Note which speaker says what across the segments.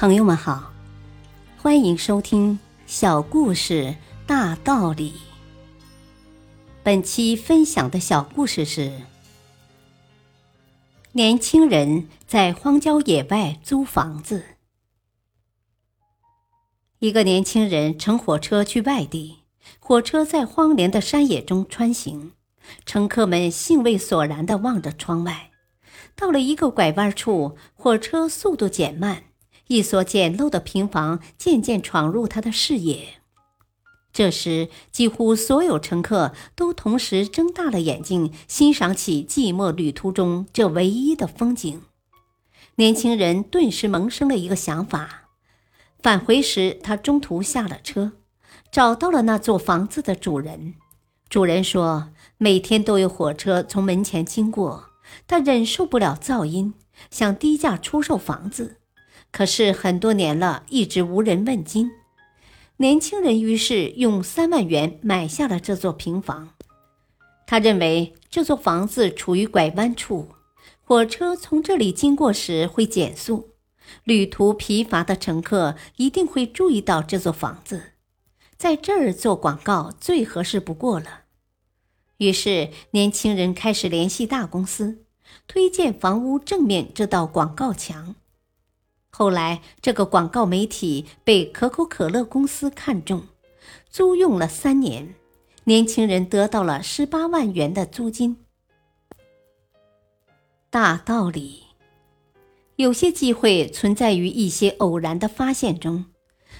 Speaker 1: 朋友们好，欢迎收听《小故事大道理》。本期分享的小故事是：年轻人在荒郊野外租房子。一个年轻人乘火车去外地，火车在荒凉的山野中穿行，乘客们兴味索然地望着窗外。到了一个拐弯处，火车速度减慢。一所简陋的平房渐渐闯入他的视野。这时，几乎所有乘客都同时睁大了眼睛，欣赏起寂寞旅途中这唯一的风景。年轻人顿时萌生了一个想法。返回时，他中途下了车，找到了那座房子的主人。主人说，每天都有火车从门前经过，他忍受不了噪音，想低价出售房子。可是很多年了，一直无人问津。年轻人于是用三万元买下了这座平房。他认为这座房子处于拐弯处，火车从这里经过时会减速，旅途疲乏的乘客一定会注意到这座房子，在这儿做广告最合适不过了。于是，年轻人开始联系大公司，推荐房屋正面这道广告墙。后来，这个广告媒体被可口可乐公司看中，租用了三年，年轻人得到了十八万元的租金。大道理，有些机会存在于一些偶然的发现中，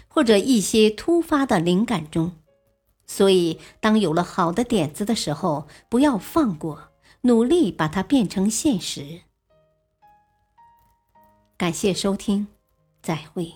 Speaker 1: 或者一些突发的灵感中。所以，当有了好的点子的时候，不要放过，努力把它变成现实。感谢收听，再会。